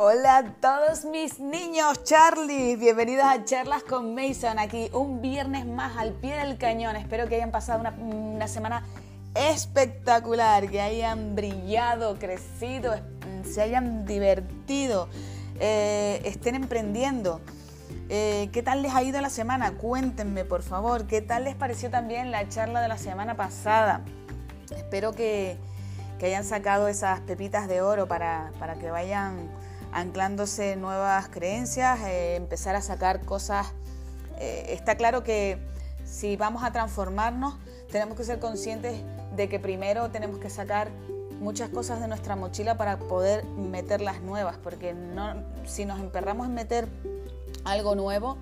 Hola a todos mis niños Charlie, bienvenidos a Charlas con Mason, aquí un viernes más al pie del cañón. Espero que hayan pasado una, semana espectacular, que hayan brillado, crecido, se hayan divertido, eh, estén emprendiendo. Eh, ¿Qué tal les ha ido la semana? Cuéntenme, por favor. ¿Qué tal les pareció también la charla de la semana pasada? Espero que, hayan sacado esas pepitas de oro para, para que vayan anclándose nuevas creencias, eh, empezar a sacar cosas. Eh, está claro que si vamos a transformarnos, tenemos que ser conscientes de que primero tenemos que sacar muchas cosas de nuestra mochila para poder meter las nuevas, porque si nos emperramos en meter algo nuevo,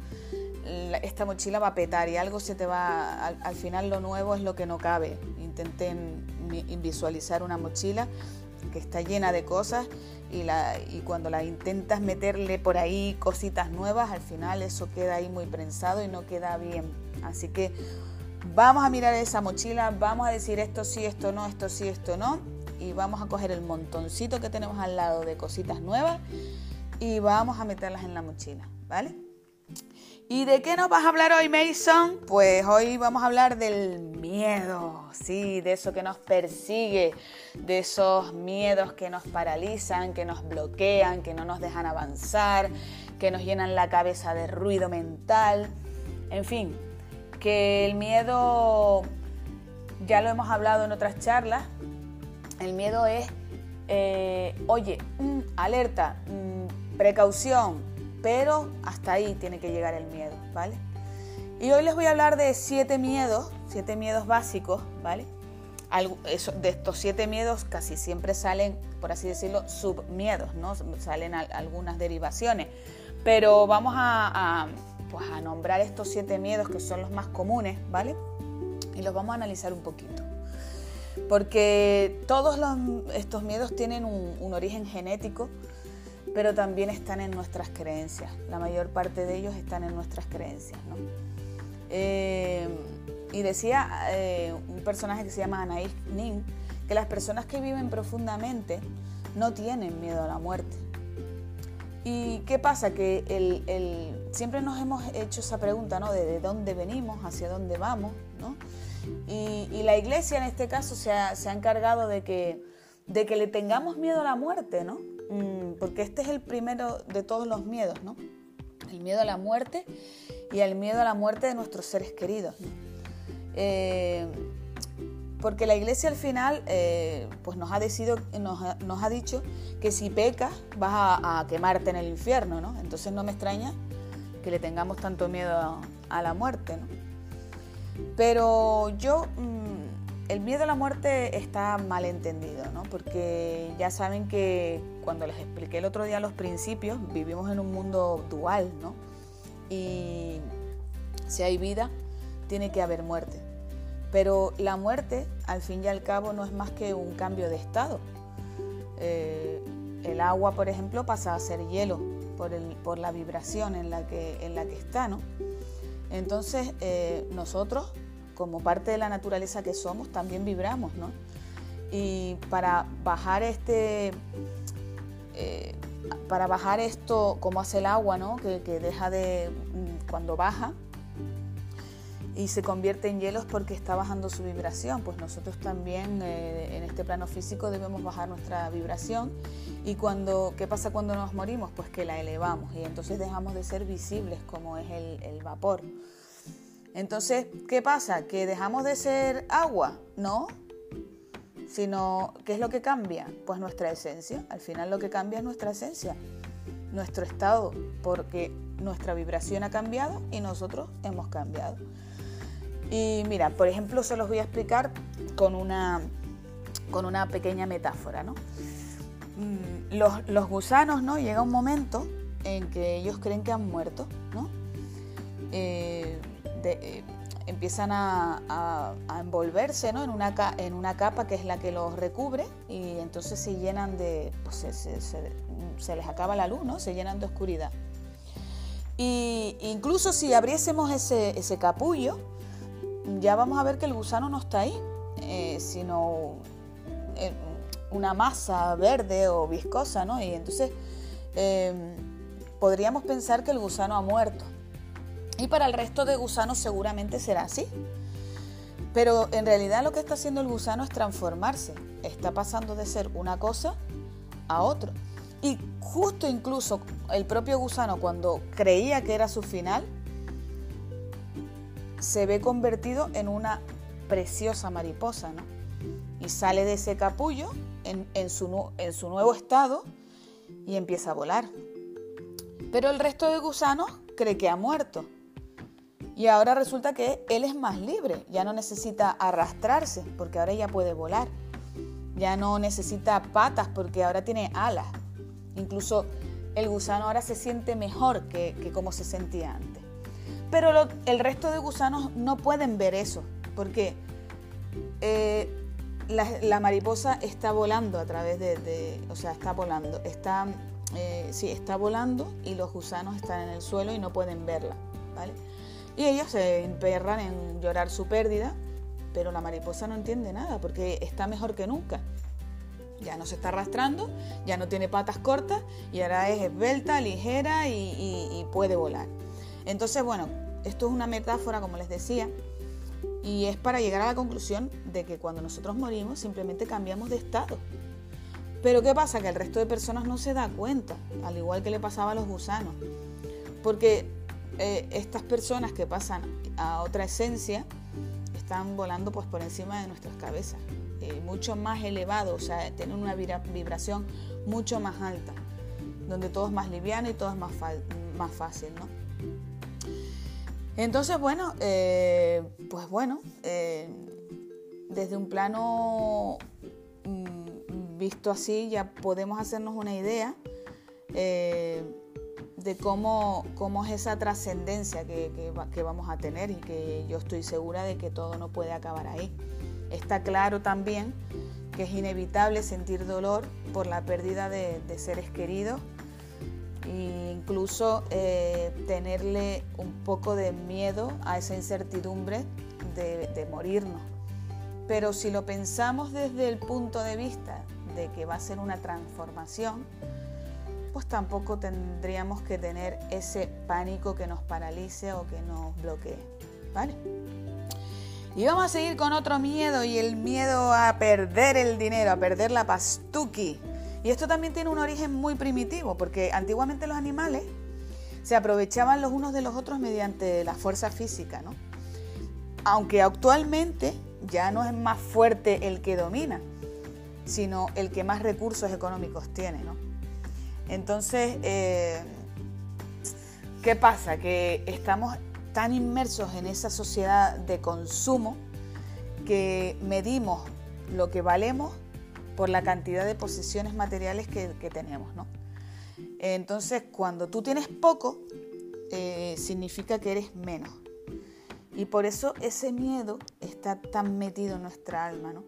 esta mochila va a petar y algo se te va, al, al final lo nuevo es lo que no cabe. Intenten visualizar una mochila que está llena de cosas y, la, y cuando la intentas meterle por ahí cositas nuevas, al final eso queda ahí muy prensado y no queda bien. Así que vamos a mirar esa mochila, vamos a decir esto sí, esto no, esto sí, esto no, y vamos a coger el montoncito que tenemos al lado de cositas nuevas y vamos a meterlas en la mochila, ¿vale? ¿Y de qué nos vas a hablar hoy, Mason? Pues hoy vamos a hablar del miedo, sí, de eso que nos persigue, de esos miedos que nos paralizan, que nos bloquean, que no nos dejan avanzar, que nos llenan la cabeza de ruido mental, en fin, que el miedo, ya lo hemos hablado en otras charlas, el miedo es, eh, oye, mm, alerta, mm, precaución, pero hasta ahí tiene que llegar el miedo, ¿vale? Y hoy les voy a hablar de siete miedos, siete miedos básicos, ¿vale? de estos siete miedos casi siempre salen, por así decirlo, submiedos, ¿no? Salen algunas derivaciones. Pero vamos a, pues a nombrar estos siete miedos que son los más comunes, ¿vale? Y los vamos a analizar un poquito. Porque todos estos miedos tienen un origen genético pero también están en nuestras creencias. La mayor parte de ellos están en nuestras creencias. ¿no? Eh, y decía eh, un personaje que se llama Anaïs Nin que las personas que viven profundamente no tienen miedo a la muerte. ¿Y qué pasa? Que el, siempre nos hemos hecho esa pregunta, ¿no? De, dónde venimos, hacia dónde vamos, ¿no? Y, la iglesia en este caso se ha, se ha encargado de que, de que le tengamos miedo a la muerte, ¿no? Mm, porque este es el primero de todos los miedos, ¿no? El miedo a la muerte y el miedo a la muerte de nuestros seres queridos. Eh, porque la iglesia al final eh, pues nos ha, nos, dicho que si pecas vas a, quemarte en el infierno, ¿no? Entonces no me extraña que le tengamos tanto miedo a, la muerte, ¿no? Pero yo mm, el miedo a la muerte está mal entendido, ¿no? porque ya saben que cuando les expliqué el otro día los principios, vivimos en un mundo dual, ¿no? y si hay vida, tiene que haber muerte. Pero la muerte, al fin y al cabo, no es más que un cambio de estado. Eh, el agua, por ejemplo, pasa a ser hielo por, la vibración en la que, en la que está, ¿no? Entonces, eh, nosotros como parte de la naturaleza que somos, también vibramos, ¿no? Y para bajar este, eh, para bajar esto, como hace el agua, ¿no? Que, deja de, mm, cuando baja y se convierte en hielos porque está bajando su vibración, pues nosotros también eh, en este plano físico debemos bajar nuestra vibración y cuando, ¿qué pasa cuando nos morimos? Pues que la elevamos y entonces dejamos de ser visibles como es el, el vapor. Entonces, ¿qué pasa? ¿Que dejamos de ser agua? No, sino ¿qué es lo que cambia? Pues nuestra esencia. Al final lo que cambia es nuestra esencia, nuestro estado, porque nuestra vibración ha cambiado y nosotros hemos cambiado. Y mira, por ejemplo, se los voy a explicar con una, con una pequeña metáfora. ¿no? Mm, los, gusanos, ¿no? Llega un momento en que ellos creen que han muerto, ¿no? Eh, eh, empiezan a, envolverse en, una, en una capa que es la que los recubre y entonces se llenan de, pues se, les acaba la luz, ¿no? se llenan de oscuridad. Y incluso si abriésemos ese, capullo, ya vamos a ver que el gusano no está ahí, eh, sino eh, una masa verde o viscosa, ¿no? Y entonces podríamos pensar que el gusano ha muerto. Y para el resto de gusanos seguramente será así. Pero en realidad lo que está haciendo el gusano es transformarse. Está pasando de ser una cosa a otro. Y justo incluso el propio gusano cuando creía que era su final, se ve convertido en una preciosa mariposa, ¿no? Y sale de ese capullo en, su, en su nuevo estado y empieza a volar. Pero el resto de gusanos cree que ha muerto. Y ahora resulta que él es más libre, ya no necesita arrastrarse, porque ahora ya puede volar. Ya no necesita patas, porque ahora tiene alas. Incluso el gusano ahora se siente mejor que, como se sentía antes. Pero el resto de gusanos no pueden ver eso, porque eh, la, mariposa está volando a través de, o sea, está volando, está, eh, sí, está volando y los gusanos están en el suelo y no pueden verla, ¿vale? Y ellos se emperran en llorar su pérdida, pero la mariposa no entiende nada porque está mejor que nunca. Ya no se está arrastrando, ya no tiene patas cortas y ahora es esbelta, ligera y, puede volar. Entonces, bueno, esto es una metáfora, como les decía, y es para llegar a la conclusión de que cuando nosotros morimos simplemente cambiamos de estado. Pero ¿qué pasa? Que el resto de personas no se da cuenta, al igual que le pasaba a los gusanos. Porque eh, estas personas que pasan a otra esencia están volando pues por encima de nuestras cabezas, eh, mucho más elevado, o sea, tienen una vibración mucho más alta, donde todo es más liviano y todo es más, más fácil, ¿no? Entonces, bueno, eh, pues bueno, desde un plano mm, visto así ya podemos hacernos una idea de cómo, cómo es esa trascendencia que, que, vamos a tener y que yo estoy segura de que todo no puede acabar ahí. Está claro también que es inevitable sentir dolor por la pérdida de, seres queridos e incluso eh, tenerle un poco de miedo a esa incertidumbre de, de morirnos. Pero si lo pensamos desde el punto de vista de que va a ser una transformación, pues tampoco tendríamos que tener ese pánico que nos paralice o que nos bloquee. ¿Vale? Y vamos a seguir con otro miedo y el miedo a perder el dinero, a perder la pastuki. Y esto también tiene un origen muy primitivo, porque antiguamente los animales se aprovechaban los unos de los otros mediante la fuerza física, ¿no? Aunque actualmente ya no es más fuerte el que domina, sino el que más recursos económicos tiene, ¿no? Entonces, eh, ¿qué pasa? Que estamos tan inmersos en esa sociedad de consumo que medimos lo que valemos por la cantidad de posesiones materiales que, tenemos, ¿no? Entonces, cuando tú tienes poco, eh, significa que eres menos. Y por eso ese miedo está tan metido en nuestra alma, ¿no?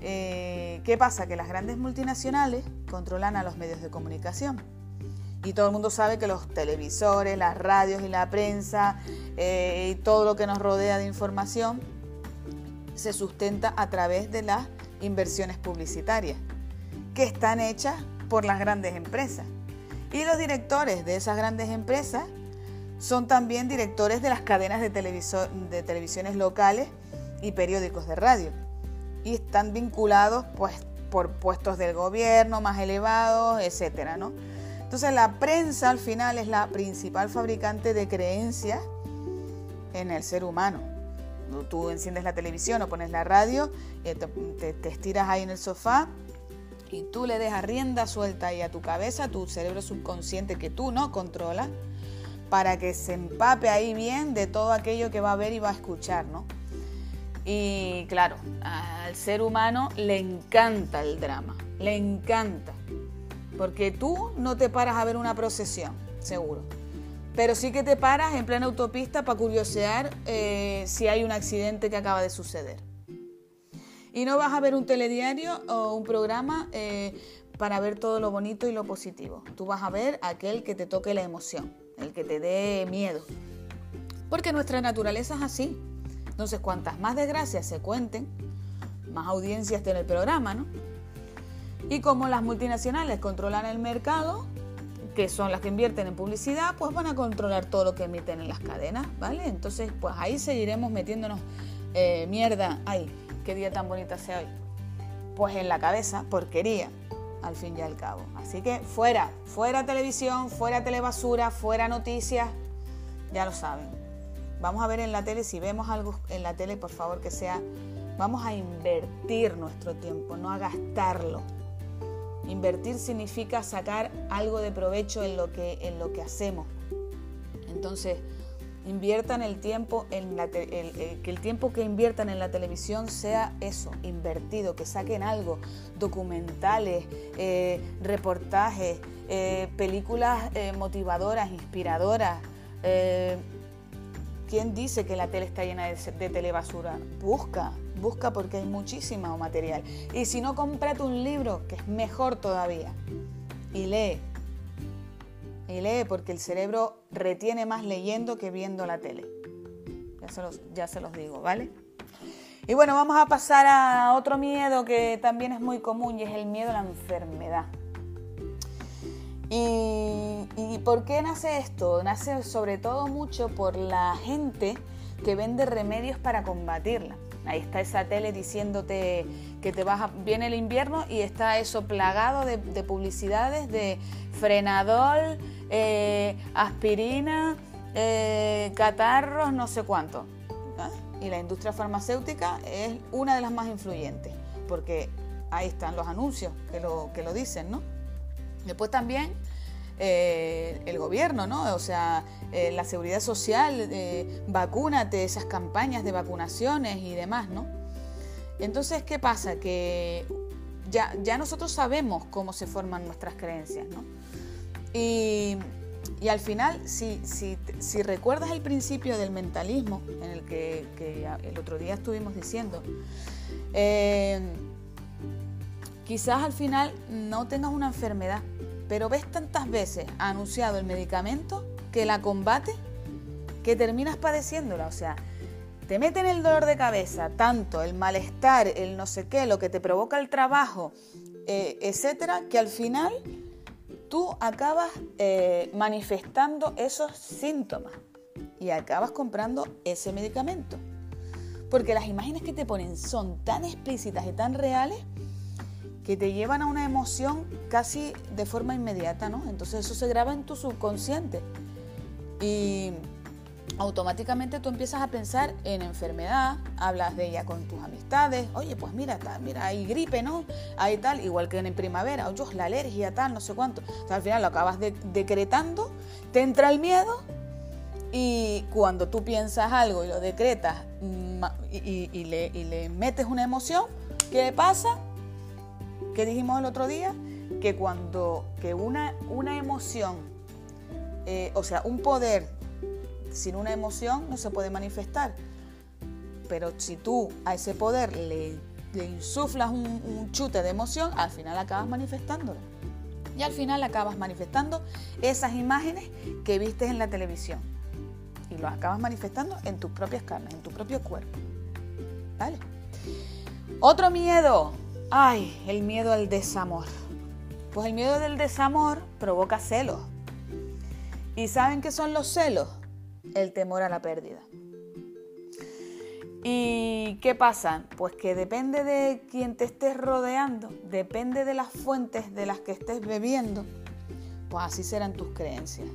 Eh, ¿Qué pasa? Que las grandes multinacionales controlan a los medios de comunicación. Y todo el mundo sabe que los televisores, las radios y la prensa eh, y todo lo que nos rodea de información se sustenta a través de las inversiones publicitarias, que están hechas por las grandes empresas. Y los directores de esas grandes empresas son también directores de las cadenas de, de televisiones locales y periódicos de radio y están vinculados pues por puestos del gobierno más elevados, etcétera, ¿no? Entonces la prensa al final es la principal fabricante de creencias en el ser humano. Tú enciendes la televisión o pones la radio, eh, te, te, estiras ahí en el sofá y tú le dejas rienda suelta ahí a tu cabeza, a tu cerebro subconsciente que tú no controlas, para que se empape ahí bien de todo aquello que va a ver y va a escuchar, ¿no? Y claro, al ser humano le encanta el drama, le encanta. Porque tú no te paras a ver una procesión, seguro. Pero sí que te paras en plena autopista para curiosear eh, si hay un accidente que acaba de suceder. Y no vas a ver un telediario o un programa eh, para ver todo lo bonito y lo positivo. Tú vas a ver aquel que te toque la emoción, el que te dé miedo. Porque nuestra naturaleza es así. Entonces, cuantas más desgracias se cuenten, más audiencias tiene el programa, ¿no? Y como las multinacionales controlan el mercado, que son las que invierten en publicidad, pues van a controlar todo lo que emiten en las cadenas, ¿vale? Entonces, pues ahí seguiremos metiéndonos eh, mierda. Ay, qué día tan bonita sea hoy. Pues en la cabeza, porquería, al fin y al cabo. Así que fuera, fuera televisión, fuera telebasura, fuera noticias, ya lo saben. Vamos a ver en la tele, si vemos algo en la tele, por favor que sea, vamos a invertir nuestro tiempo, no a gastarlo. Invertir significa sacar algo de provecho en lo que, en lo que hacemos. Entonces, inviertan el tiempo en la que el tiempo que inviertan en la televisión sea eso, invertido, que saquen algo, documentales, eh, reportajes, eh, películas eh, motivadoras, inspiradoras. ¿Quién dice que la tele está llena de, de telebasura? Busca, busca porque hay muchísimo material. Y si no, cómprate un libro, que es mejor todavía, y lee y lee porque el cerebro retiene más leyendo que viendo la tele. Ya se los, ya se los digo, ¿vale? Y bueno, vamos a pasar a otro miedo que también es muy común y es el miedo a la enfermedad. ¿Y, ¿Y por qué nace esto? Nace sobre todo mucho por la gente que vende remedios para combatirla. Ahí está esa tele diciéndote que te vas viene el invierno y está eso plagado de, publicidades de frenador, eh, aspirina, eh, catarros, no sé cuánto. Y la industria farmacéutica es una de las más influyentes, porque ahí están los anuncios que lo, que lo dicen, ¿no? Después también eh, el gobierno, ¿no? O sea, eh, la seguridad social, eh, vacúnate, esas campañas de vacunaciones y demás, ¿no? Entonces, ¿qué pasa? Que ya, ya nosotros sabemos cómo se forman nuestras creencias, ¿no? Y, al final, si, si, recuerdas el principio del mentalismo, en el que, el otro día estuvimos diciendo, quizás al final no tengas una enfermedad, pero ves tantas veces anunciado el medicamento que la combate que terminas padeciéndola. O sea, te meten el dolor de cabeza, tanto el malestar, el no sé qué, lo que te provoca el trabajo, eh, etcétera, que al final tú acabas eh, manifestando esos síntomas y acabas comprando ese medicamento. Porque las imágenes que te ponen son tan explícitas y tan reales que te llevan a una emoción casi de forma inmediata, ¿no? Entonces eso se graba en tu subconsciente y automáticamente tú empiezas a pensar en enfermedad, hablas de ella con tus amistades, oye, pues mira, mira, hay gripe, ¿no? Hay tal, igual que en primavera, oye, la alergia, tal, no sé cuánto. al final lo acabas decretando, te entra el miedo y cuando tú piensas algo y lo decretas mm, y, le, y le metes una emoción, ¿qué pasa? ¿Qué dijimos el otro día? Que cuando que una, una emoción, eh, o sea, un poder sin una emoción no se puede manifestar. Pero si tú a ese poder le, insuflas un, chute de emoción, al final acabas manifestándolo. Y al final acabas manifestando esas imágenes que viste en la televisión. Y lo acabas manifestando en tus propias carnes, en tu propio cuerpo. ¿Vale? Otro miedo, Ay, el miedo al desamor. Pues el miedo del desamor provoca celos. ¿Y saben qué son los celos? El temor a la pérdida. ¿Y qué pasa? Pues que depende de quien te estés rodeando, depende de las fuentes de las que estés bebiendo, pues así serán tus creencias.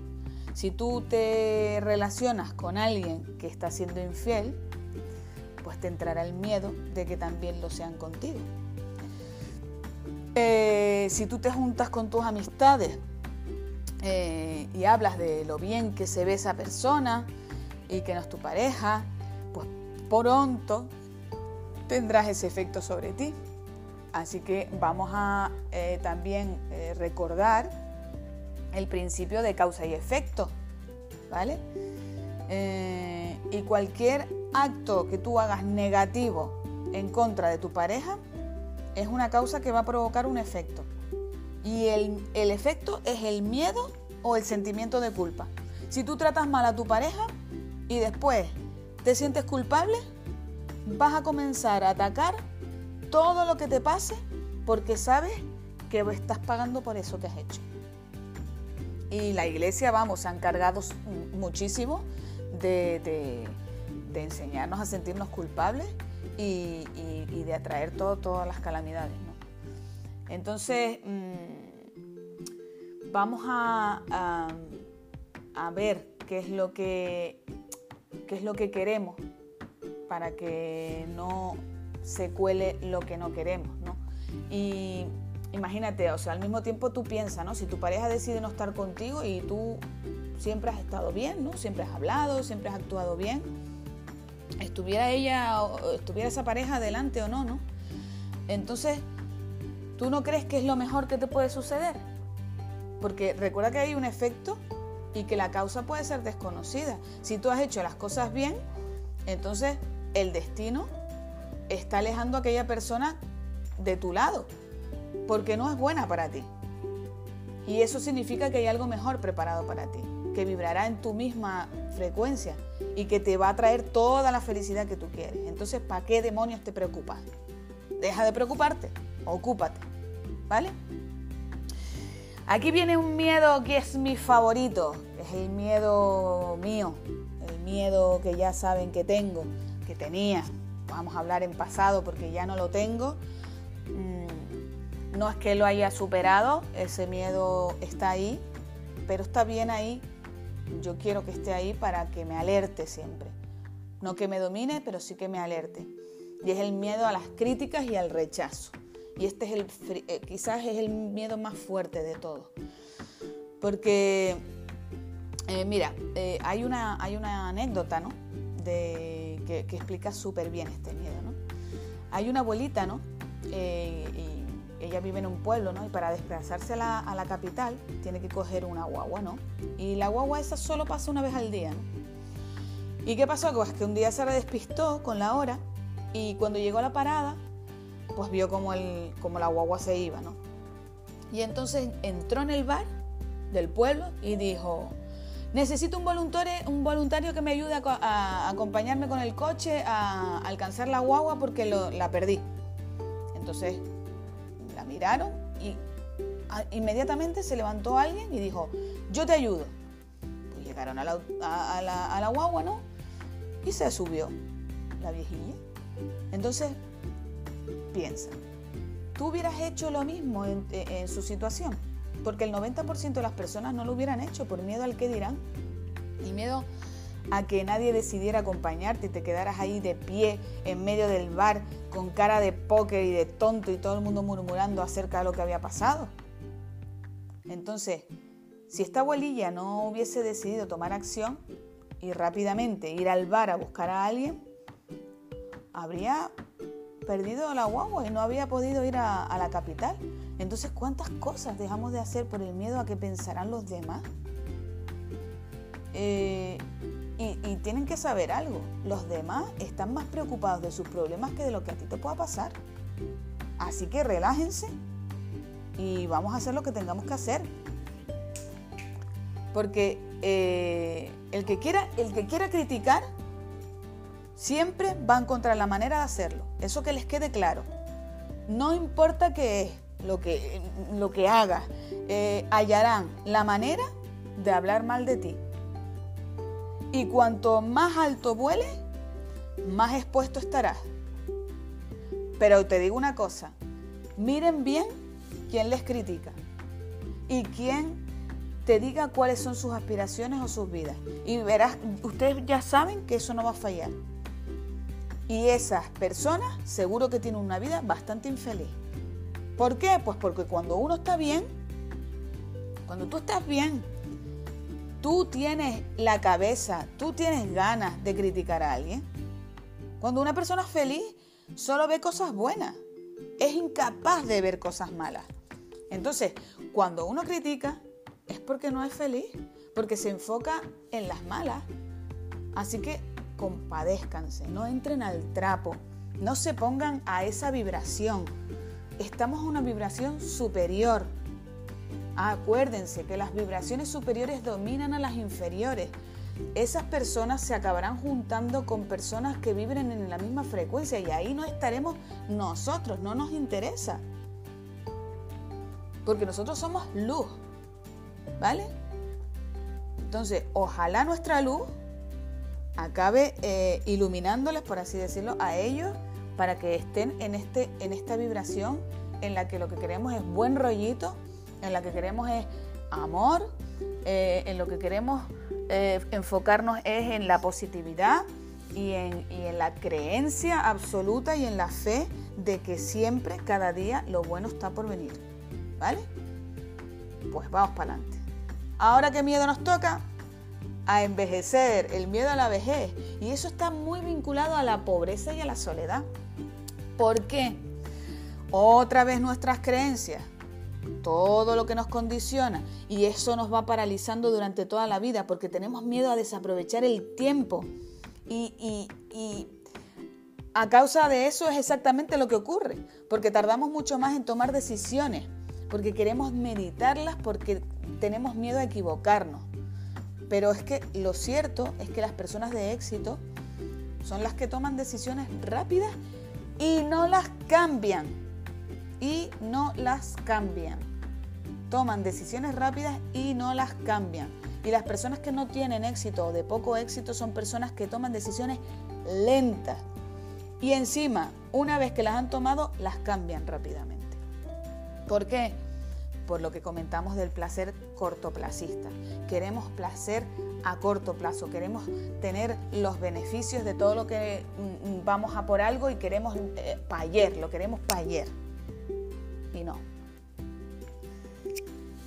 Si tú te relacionas con alguien que está siendo infiel, pues te entrará el miedo de que también lo sean contigo. Eh, si tú te juntas con tus amistades eh, y hablas de lo bien que se ve esa persona y que no es tu pareja, pues pronto tendrás ese efecto sobre ti. Así que vamos a eh, también recordar el principio de causa y efecto, ¿vale? y cualquier acto que tú hagas negativo en contra de tu pareja, es una causa que va a provocar un efecto. Y el, efecto es el miedo o el sentimiento de culpa. Si tú tratas mal a tu pareja y después te sientes culpable, vas a comenzar a atacar todo lo que te pase porque sabes que estás pagando por eso que has hecho. Y la iglesia, vamos, se ha encargado muchísimo de, enseñarnos a sentirnos culpables y, de atraer todo, todas las calamidades. Entonces, mm, vamos a, a, ver qué es lo que qué es lo que queremos para que no se cuele lo que no queremos, ¿no? Y imagínate, o sea, al mismo tiempo tú piensas, ¿no? Si tu pareja decide no estar contigo y tú siempre has estado bien, ¿no? Siempre has hablado, siempre has actuado bien, estuviera ella, estuviera esa pareja adelante o no, ¿no? Entonces, ¿tú no crees que es lo mejor que te puede suceder? Porque recuerda que hay un efecto y que la causa puede ser desconocida. Si tú has hecho las cosas bien, entonces el destino está alejando a aquella persona de tu lado, porque no es buena para ti. Y eso significa que hay algo mejor preparado para ti, que vibrará en tu misma frecuencia y que te va a traer toda la felicidad que tú quieres. Entonces, ¿para qué demonios te preocupas? Deja de preocuparte, ocúpate, ¿vale? Aquí viene un miedo que es mi favorito, es el miedo mío, el miedo que ya saben que tengo, que tenía. Vamos a hablar en pasado porque ya no lo tengo. Mm, no es que lo haya superado, ese miedo está ahí, pero está bien ahí. Yo quiero que esté ahí para que me alerte siempre. No que me domine, pero sí que me alerte. Y es el miedo a las críticas y al rechazo. Y este es el, eh, quizás es el miedo más fuerte de todos. Porque, eh, mira, eh, hay, una, hay una anécdota, ¿no? De, que, explica súper bien este miedo, ¿no? Hay una abuelita, ¿no? Ella vive en un pueblo, ¿no? Y para desplazarse a la, a la, capital tiene que coger una guagua, ¿no? Y la guagua esa solo pasa una vez al día, ¿no? ¿Y qué pasó? Pues que un día se despistó con la hora y cuando llegó a la parada pues vio como, el, como la guagua se iba, ¿no? Y entonces entró en el bar del pueblo y dijo, necesito un voluntario, un voluntario que me ayude a, acompañarme con el coche a, alcanzar la guagua porque la perdí. Entonces miraron y inmediatamente se levantó alguien y dijo, yo te ayudo. Pues llegaron a la, a guagua, ¿no? Y se subió la viejilla. Entonces piensa, ¿tú hubieras hecho lo mismo en, su situación? Porque el 90% de las personas no lo hubieran hecho por miedo al que dirán y miedo a que nadie decidiera acompañarte y te quedaras ahí de pie en medio del bar con cara de póker y de tonto y todo el mundo murmurando acerca de lo que había pasado. Entonces, si esta abuelilla no hubiese decidido tomar acción y rápidamente ir al bar a buscar a alguien, habría perdido la guagua y no había podido ir a, la capital. Entonces, ¿cuántas cosas dejamos de hacer por el miedo a que pensarán los demás? Eh, y, tienen que saber algo, los demás están más preocupados de sus problemas que de lo que a ti te pueda pasar. Así que relájense y vamos a hacer lo que tengamos que hacer. Porque eh, el, que quiera, el que quiera criticar Siempre va a encontrar la manera de hacerlo. Eso que les quede claro. No importa qué es lo que, lo que hagas, eh, hallarán la manera de hablar mal de ti. Y cuanto más alto vueles, más expuesto estarás. Pero te digo una cosa, miren bien quién les critica y quién te diga cuáles son sus aspiraciones o sus vidas. Y verás, ustedes ya saben que eso no va a fallar. Y esas personas seguro que tienen una vida bastante infeliz. ¿Por qué? Pues porque cuando uno está bien, cuando tú estás bien, tú tienes la cabeza, tú tienes ganas de criticar a alguien. Cuando una persona es feliz, solo ve cosas buenas. Es incapaz de ver cosas malas. Entonces, cuando uno critica, es porque no es feliz, porque se enfoca en las malas. Así que compadézcanse, no entren al trapo, no se pongan a esa vibración. Estamos a una vibración superior. Acuérdense que las vibraciones superiores dominan a las inferiores. Esas personas se acabarán juntando con personas que vibren en la misma frecuencia y ahí no estaremos nosotros, no nos interesa. Porque nosotros somos luz, ¿vale? Entonces, ojalá nuestra luz acabe eh, iluminándoles, por así decirlo, a ellos para que estén en, este, en esta vibración en la que lo que queremos es buen rollito, en la que queremos es amor, eh, en lo que queremos eh, enfocarnos es en la positividad y en, y en la creencia absoluta y en la fe de que siempre, cada día, lo bueno está por venir. ¿Vale? Pues vamos para adelante. Ahora qué miedo nos toca, a envejecer, el miedo a la vejez. Y eso está muy vinculado a la pobreza y a la soledad. ¿Por qué? Otra vez nuestras creencias, todo lo que nos condiciona y eso nos va paralizando durante toda la vida porque tenemos miedo a desaprovechar el tiempo. Y, a causa de eso es exactamente lo que ocurre, porque tardamos mucho más en tomar decisiones, porque queremos meditarlas, porque tenemos miedo a equivocarnos. Pero es que lo cierto es que las personas de éxito son las que toman decisiones rápidas y no las cambian. Y no las cambian. Toman decisiones rápidas y no las cambian. Y las personas que no tienen éxito o de poco éxito son personas que toman decisiones lentas. Y encima, una vez que las han tomado, las cambian rápidamente. ¿Por qué? por lo que comentamos del placer cortoplacista. Queremos placer a corto plazo, queremos tener los beneficios de todo lo que mm, mm, vamos a por algo y queremos eh, para ayer, lo queremos para ayer. Y no.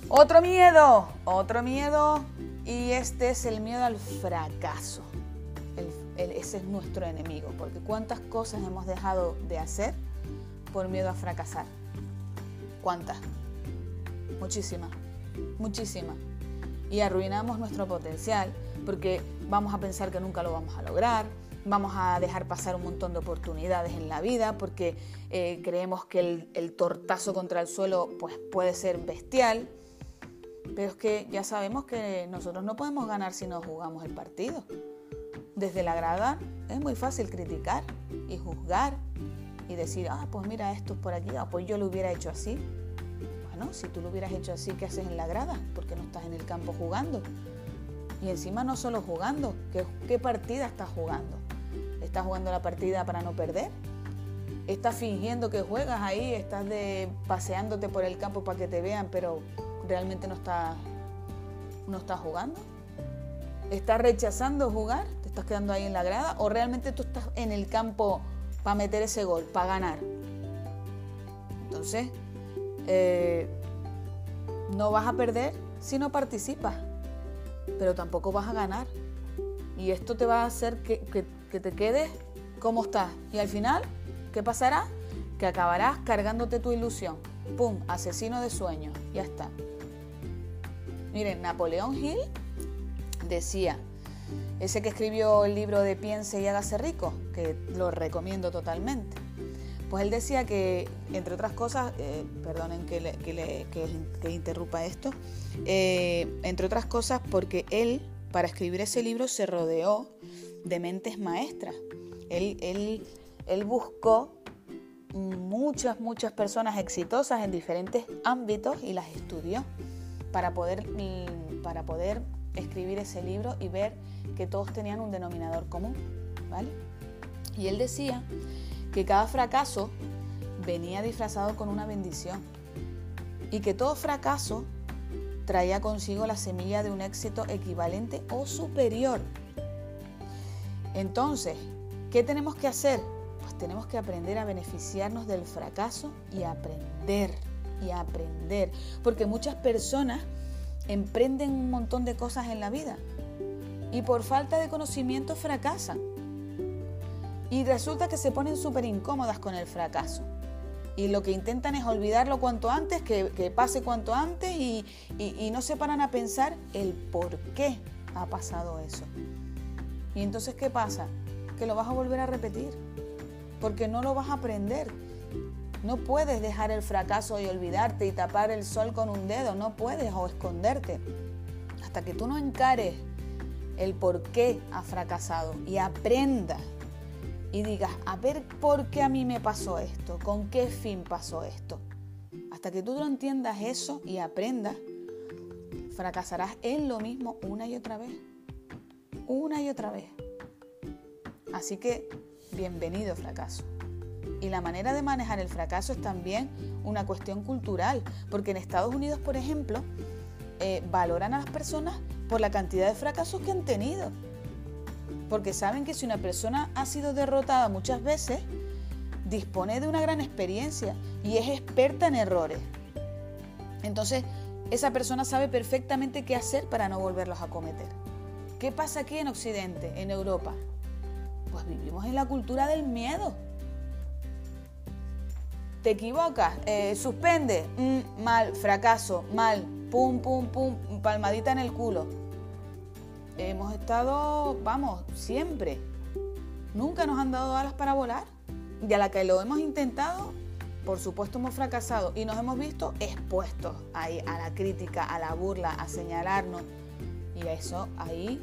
Otro miedo, otro miedo, y este es el miedo al fracaso. ese es nuestro enemigo, porque cuántas cosas hemos dejado de hacer por miedo a fracasar. ¿Cuántas? muchísima, muchísima. Y arruinamos nuestro potencial porque vamos a pensar que nunca lo vamos a lograr, vamos a dejar pasar un montón de oportunidades en la vida porque eh, creemos que el, tortazo contra el suelo pues, puede ser bestial. Pero es que ya sabemos que nosotros no podemos ganar si no jugamos el partido. Desde la grada es muy fácil criticar y juzgar y decir, ah, pues mira, esto es por aquí, ah, pues yo lo hubiera hecho así. Si tú lo hubieras hecho así, ¿qué haces en la grada? Porque no estás en el campo jugando. Y encima no solo jugando, ¿qué, qué partida estás jugando? ¿Estás jugando la partida para no perder? ¿Estás fingiendo que juegas ahí? ¿Estás de, paseándote por el campo para que te vean, pero realmente no estás, no estás jugando? ¿Estás rechazando jugar? ¿Te estás quedando ahí en la grada? ¿O realmente tú estás en el campo para meter ese gol, para ganar? Entonces, eh, no vas a perder si no participas, pero tampoco vas a ganar. Y esto te va a hacer que, te quedes como estás. Y al final, ¿qué pasará? Que acabarás cargándote tu ilusión. ¡Pum! Asesino de sueños. Ya está. Miren, Napoleón Hill decía, ese que escribió el libro de Piense y hágase rico, que lo recomiendo totalmente. Pues él decía que, entre otras cosas, eh, perdonen que, interrumpa esto, eh, entre otras cosas porque él, para escribir ese libro, se rodeó de mentes maestras. Él, él buscó muchas, muchas personas exitosas en diferentes ámbitos y las estudió para poder, para poder escribir ese libro y ver que todos tenían un denominador común. ¿vale? Y él decía que cada fracaso venía disfrazado con una bendición y que todo fracaso traía consigo la semilla de un éxito equivalente o superior. Entonces, ¿qué tenemos que hacer? Pues tenemos que aprender a beneficiarnos del fracaso y aprender, y aprender. Porque muchas personas emprenden un montón de cosas en la vida y por falta de conocimiento fracasan. Y resulta que se ponen súper incómodas con el fracaso. Y lo que intentan es olvidarlo cuanto antes, que, pase cuanto antes y, y no se paran a pensar el por qué ha pasado eso. Y entonces, ¿qué pasa? Que lo vas a volver a repetir, porque no lo vas a aprender. No puedes dejar el fracaso y olvidarte y tapar el sol con un dedo, no puedes o esconderte. Hasta que tú no encares el por qué ha fracasado y aprendas y digas, a ver por qué a mí me pasó esto, con qué fin pasó esto. Hasta que tú lo entiendas eso y aprendas, fracasarás en lo mismo una y otra vez. Una y otra vez. Así que, bienvenido fracaso. Y la manera de manejar el fracaso es también una cuestión cultural, porque en Estados Unidos, por ejemplo, eh, valoran a las personas por la cantidad de fracasos que han tenido. Porque saben que si una persona ha sido derrotada muchas veces, dispone de una gran experiencia y es experta en errores. Entonces, esa persona sabe perfectamente qué hacer para no volverlos a cometer. ¿Qué pasa aquí en Occidente, en Europa? Pues vivimos en la cultura del miedo. Te equivocas, eh, suspende, mm, mal, fracaso, mal, pum, pum, pum, palmadita en el culo. Hemos estado, vamos, siempre. Nunca nos han dado alas para volar. Y a la que lo hemos intentado, por supuesto hemos fracasado y nos hemos visto expuestos ahí a la crítica, a la burla, a señalarnos. Y eso ahí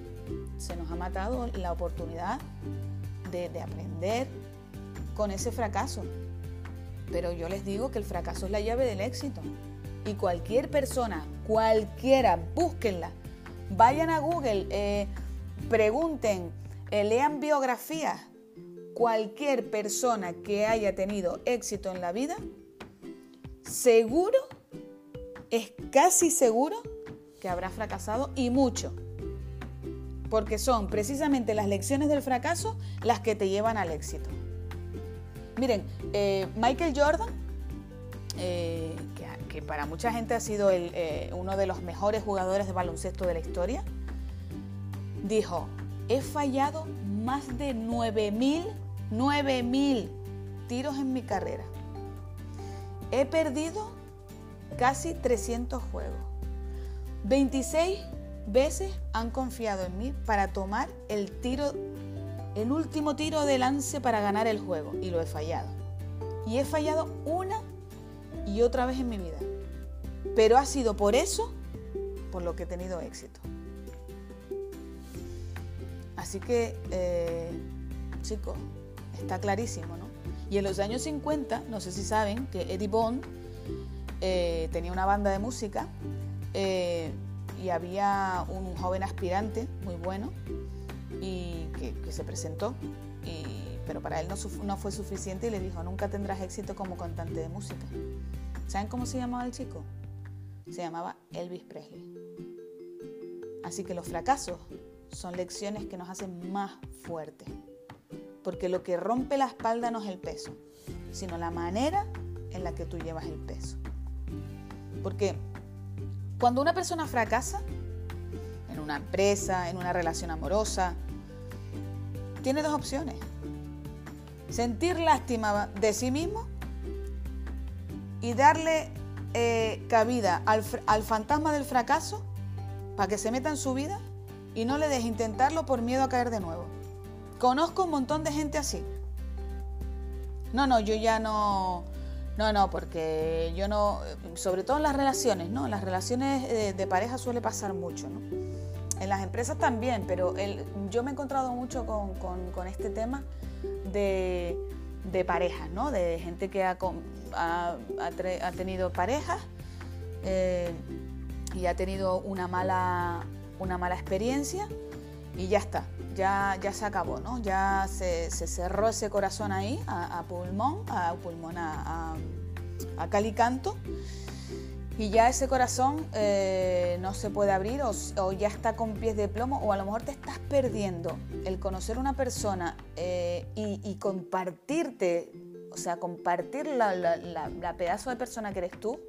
se nos ha matado la oportunidad de, de aprender con ese fracaso. Pero yo les digo que el fracaso es la llave del éxito. Y cualquier persona, cualquiera, búsquenla. Vayan a Google, eh, pregunten, eh, lean biografías cualquier persona que haya tenido éxito en la vida, seguro, es casi seguro que habrá fracasado y mucho. Porque son precisamente las lecciones del fracaso las que te llevan al éxito. Miren, eh, Michael Jordan, eh, que, para mucha gente ha sido eh, uno de los mejores jugadores de baloncesto de la historia, dijo, he fallado más de 9000 9000 tiros en mi carrera. He perdido casi 300 juegos. 26 veces han confiado en mí para tomar el tiro, el último tiro de lance para ganar el juego y lo he fallado. Y he fallado una y otra vez en mi vida. Pero ha sido por eso por lo que he tenido éxito. Así que, eh, chicos, está clarísimo, ¿no? Y en los años 50, no sé si saben, que Eddie Bond eh, tenía una banda de música eh, y había un joven aspirante muy bueno y que, se presentó, pero para él no, no fue suficiente y le dijo, nunca tendrás éxito como cantante de música. ¿Saben cómo se llamaba el chico? Se llamaba Elvis Presley. Así que los fracasos son lecciones que nos hacen más fuertes porque lo que rompe la espalda no es el peso, sino la manera en la que tú llevas el peso. Porque cuando una persona fracasa, en una empresa, en una relación amorosa, tiene dos opciones. Sentir lástima de sí mismo y darle eh, cabida al, al fantasma del fracaso para que se meta en su vida y no le deje intentarlo por miedo a caer de nuevo. Conozco un montón de gente así. No, no, yo ya no... No, no, porque yo no, sobre todo en las relaciones, ¿no? Las relaciones de, pareja suele pasar mucho, ¿no? En las empresas también, pero yo me he encontrado mucho con, este tema de, de, parejas, ¿no? De gente que ha, ha, tenido parejas eh, y ha tenido una mala, una mala experiencia y ya está ya, ya se acabó, ¿no? Ya se, cerró ese corazón ahí, a, pulmón, a pulmón, a, a, calicanto, y ya ese corazón eh, no se puede abrir o, ya está con pies de plomo, o a lo mejor te estás perdiendo el conocer una persona eh, y, compartirte, o sea, compartir la, la, pedazo de persona que eres tú,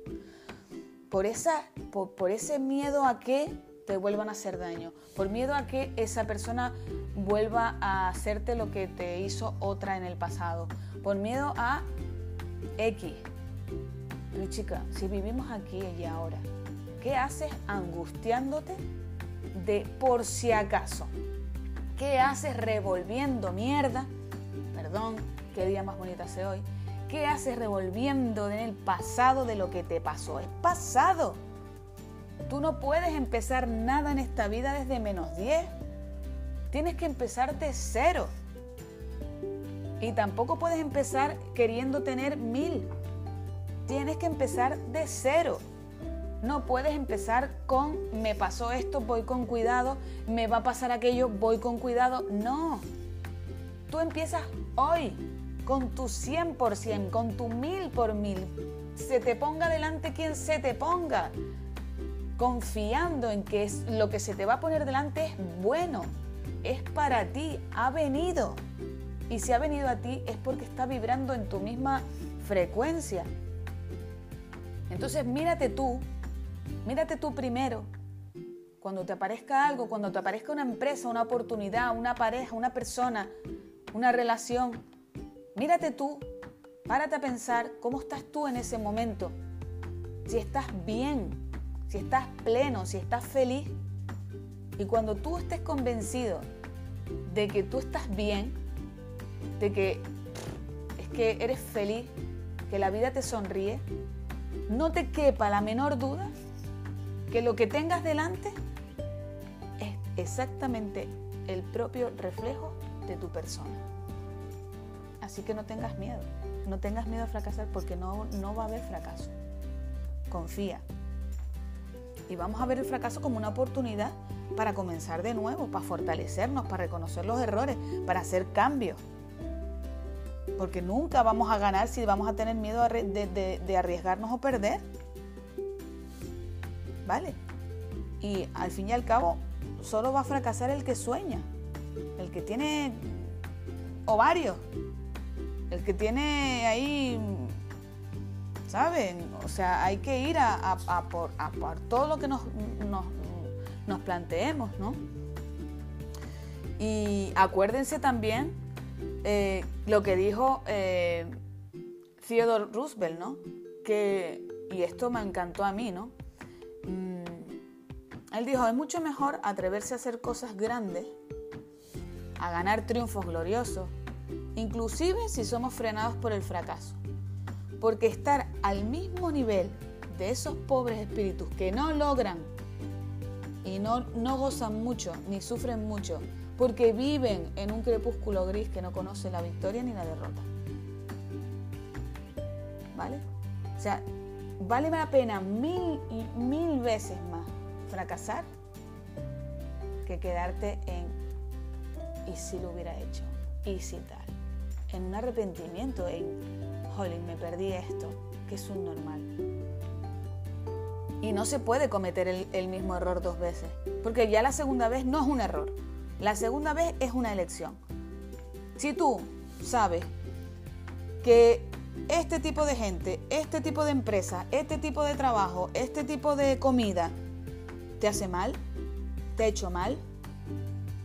por, esa, por ese miedo a que te vuelvan a hacer daño, por miedo a que esa persona vuelva a hacerte lo que te hizo otra en el pasado, por miedo a X. Pero chica, si vivimos aquí y ahora, ¿qué haces angustiándote de por si acaso? ¿Qué haces revolviendo mierda? Perdón, qué día más bonito hace hoy. ¿Qué haces revolviendo en el pasado de lo que te pasó? Es pasado. Tú no puedes empezar nada en esta vida desde menos 10. Tienes que empezar de cero. Y tampoco puedes empezar queriendo tener mil. Tienes que empezar de cero. No puedes empezar con me pasó esto, voy con cuidado, me va a pasar aquello, voy con cuidado. No. Tú empiezas hoy con tu 100%, con tu mil por mil. Se te ponga delante quien se te ponga. Confiando en que es, lo que se te va a poner delante es bueno, es para ti, ha venido. Y si ha venido a ti es porque está vibrando en tu misma frecuencia. Entonces mírate tú, mírate tú primero. Cuando te aparezca algo, cuando te aparezca una empresa, una oportunidad, una pareja, una persona, una relación, mírate tú, párate a pensar cómo estás tú en ese momento. Si estás bien, si estás pleno, si estás feliz. Y cuando tú estés convencido de que tú estás bien, de que es que eres feliz, que la vida te sonríe, no te quepa la menor duda que lo que tengas delante es exactamente el propio reflejo de tu persona. Así que no tengas miedo, no tengas miedo a fracasar porque no, no va a haber fracaso. Confía. Y vamos a ver el fracaso como una oportunidad para comenzar de nuevo, para fortalecernos, para reconocer los errores, para hacer cambios porque nunca vamos a ganar si vamos a tener miedo de, arriesgarnos o perder. ¿Vale? Y al fin y al cabo, solo va a fracasar el que sueña, el que tiene ovarios, el que tiene ahí, ¿saben? O sea, hay que ir a, por, todo lo que nos, planteemos, ¿no? Y acuérdense también eh, lo que dijo eh, Theodore Roosevelt, ¿no? Que, y esto me encantó a mí, ¿no? Mm, él dijo, es mucho mejor atreverse a hacer cosas grandes, a ganar triunfos gloriosos, inclusive si somos frenados por el fracaso. Porque estar al mismo nivel de esos pobres espíritus que no logran y no, no gozan mucho ni sufren mucho porque viven en un crepúsculo gris que no conoce la victoria ni la derrota. ¿Vale? O sea, vale la pena mil y mil veces más fracasar que quedarte en y si lo hubiera hecho, y si tal, en un arrepentimiento, en, jolín, me perdí esto, que es un normal. Y no se puede cometer el, el mismo error dos veces, porque ya la segunda vez no es un error, la segunda vez es una elección. Si tú sabes que este tipo de gente, este tipo de empresa, este tipo de trabajo, este tipo de comida te hace mal, te ha hecho mal,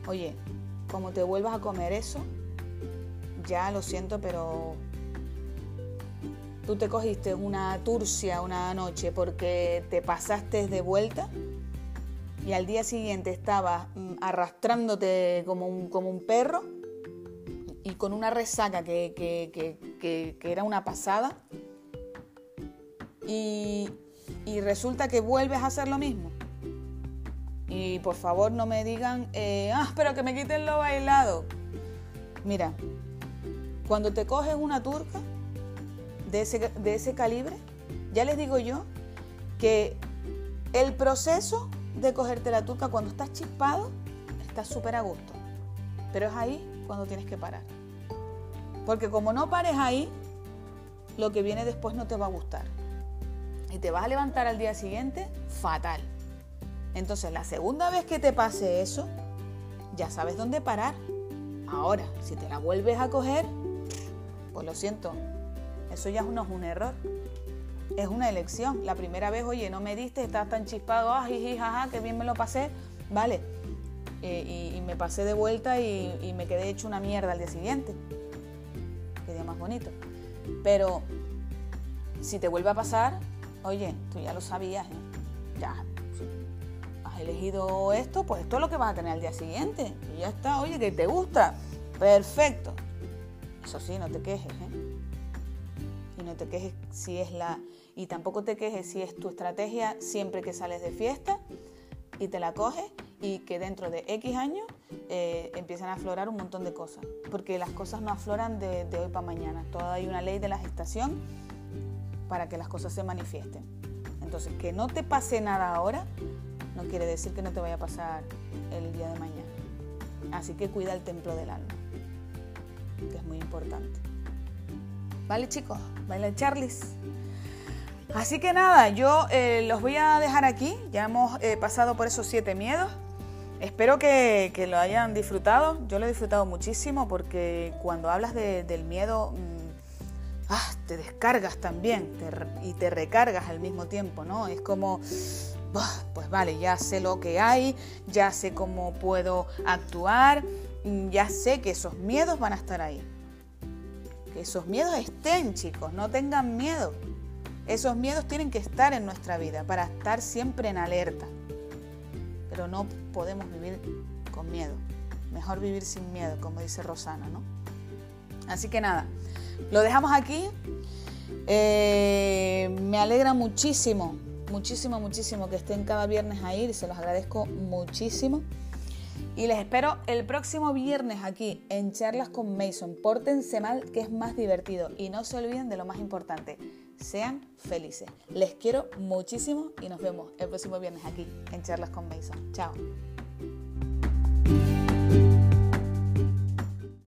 oye, como te vuelvas a comer eso, ya lo siento, pero tú te cogiste una turcia una noche porque te pasaste de vuelta y al día siguiente estabas mm, arrastrándote como un, como un perro y con una resaca que, era una pasada y, resulta que vuelves a hacer lo mismo. Y por favor no me digan, eh, ah, pero que me quiten lo bailado. Mira, cuando te coges una turca de ese, de ese calibre, ya les digo yo que el proceso de cogerte la turca cuando estás chispado, estás súper a gusto. Pero es ahí cuando tienes que parar. Porque como no pares ahí, lo que viene después no te va a gustar. Y te vas a levantar al día siguiente fatal. Entonces la segunda vez que te pase eso, ya sabes dónde parar. Ahora, si te la vuelves a coger, pues lo siento, eso ya no es un error, es una elección. La primera vez, oye, no me diste, estás tan chispado, ah, jiji, que bien me lo pasé, vale. Eh, y, me pasé de vuelta y, me quedé hecho una mierda al día siguiente. Qué más bonito. Pero si te vuelve a pasar, oye, tú ya lo sabías, ¿eh? ya, has elegido esto, pues esto es lo que vas a tener al día siguiente. Y ya está, oye, que te gusta, perfecto. Eso sí, no te quejes, ¿eh? No te quejes si es la y tampoco te quejes si es tu estrategia siempre que sales de fiesta y te la coges y que dentro de X años eh, empiezan a aflorar un montón de cosas. Porque las cosas no afloran de, hoy para mañana. Toda hay una ley de la gestación para que las cosas se manifiesten. Entonces, que no te pase nada ahora no quiere decir que no te vaya a pasar el día de mañana. Así que cuida el templo del alma, que es muy importante. ¿Vale chicos? ¿Vale Charlies? Así que nada, yo eh, los voy a dejar aquí. Ya hemos eh, pasado por esos siete miedos. Espero que, lo hayan disfrutado. Yo lo he disfrutado muchísimo porque cuando hablas del miedo, mm, ah, te descargas también y te recargas al mismo tiempo, ¿no? Es como, pues vale, ya sé lo que hay, ya sé cómo puedo actuar, mm, ya sé que esos miedos van a estar ahí. Esos miedos estén, chicos, no tengan miedo. Esos miedos tienen que estar en nuestra vida para estar siempre en alerta. Pero no podemos vivir con miedo. Mejor vivir sin miedo, como dice Rosana, ¿no? Así que nada, lo dejamos aquí. Eh, me alegra muchísimo muchísimo, muchísimo que estén cada viernes ahí, se los agradezco muchísimo. Y les espero el próximo viernes aquí en Charlas con Mason. Pórtense mal, que es más divertido. Y no se olviden de lo más importante, sean felices. Les quiero muchísimo y nos vemos el próximo viernes aquí en Charlas con Mason. Chao.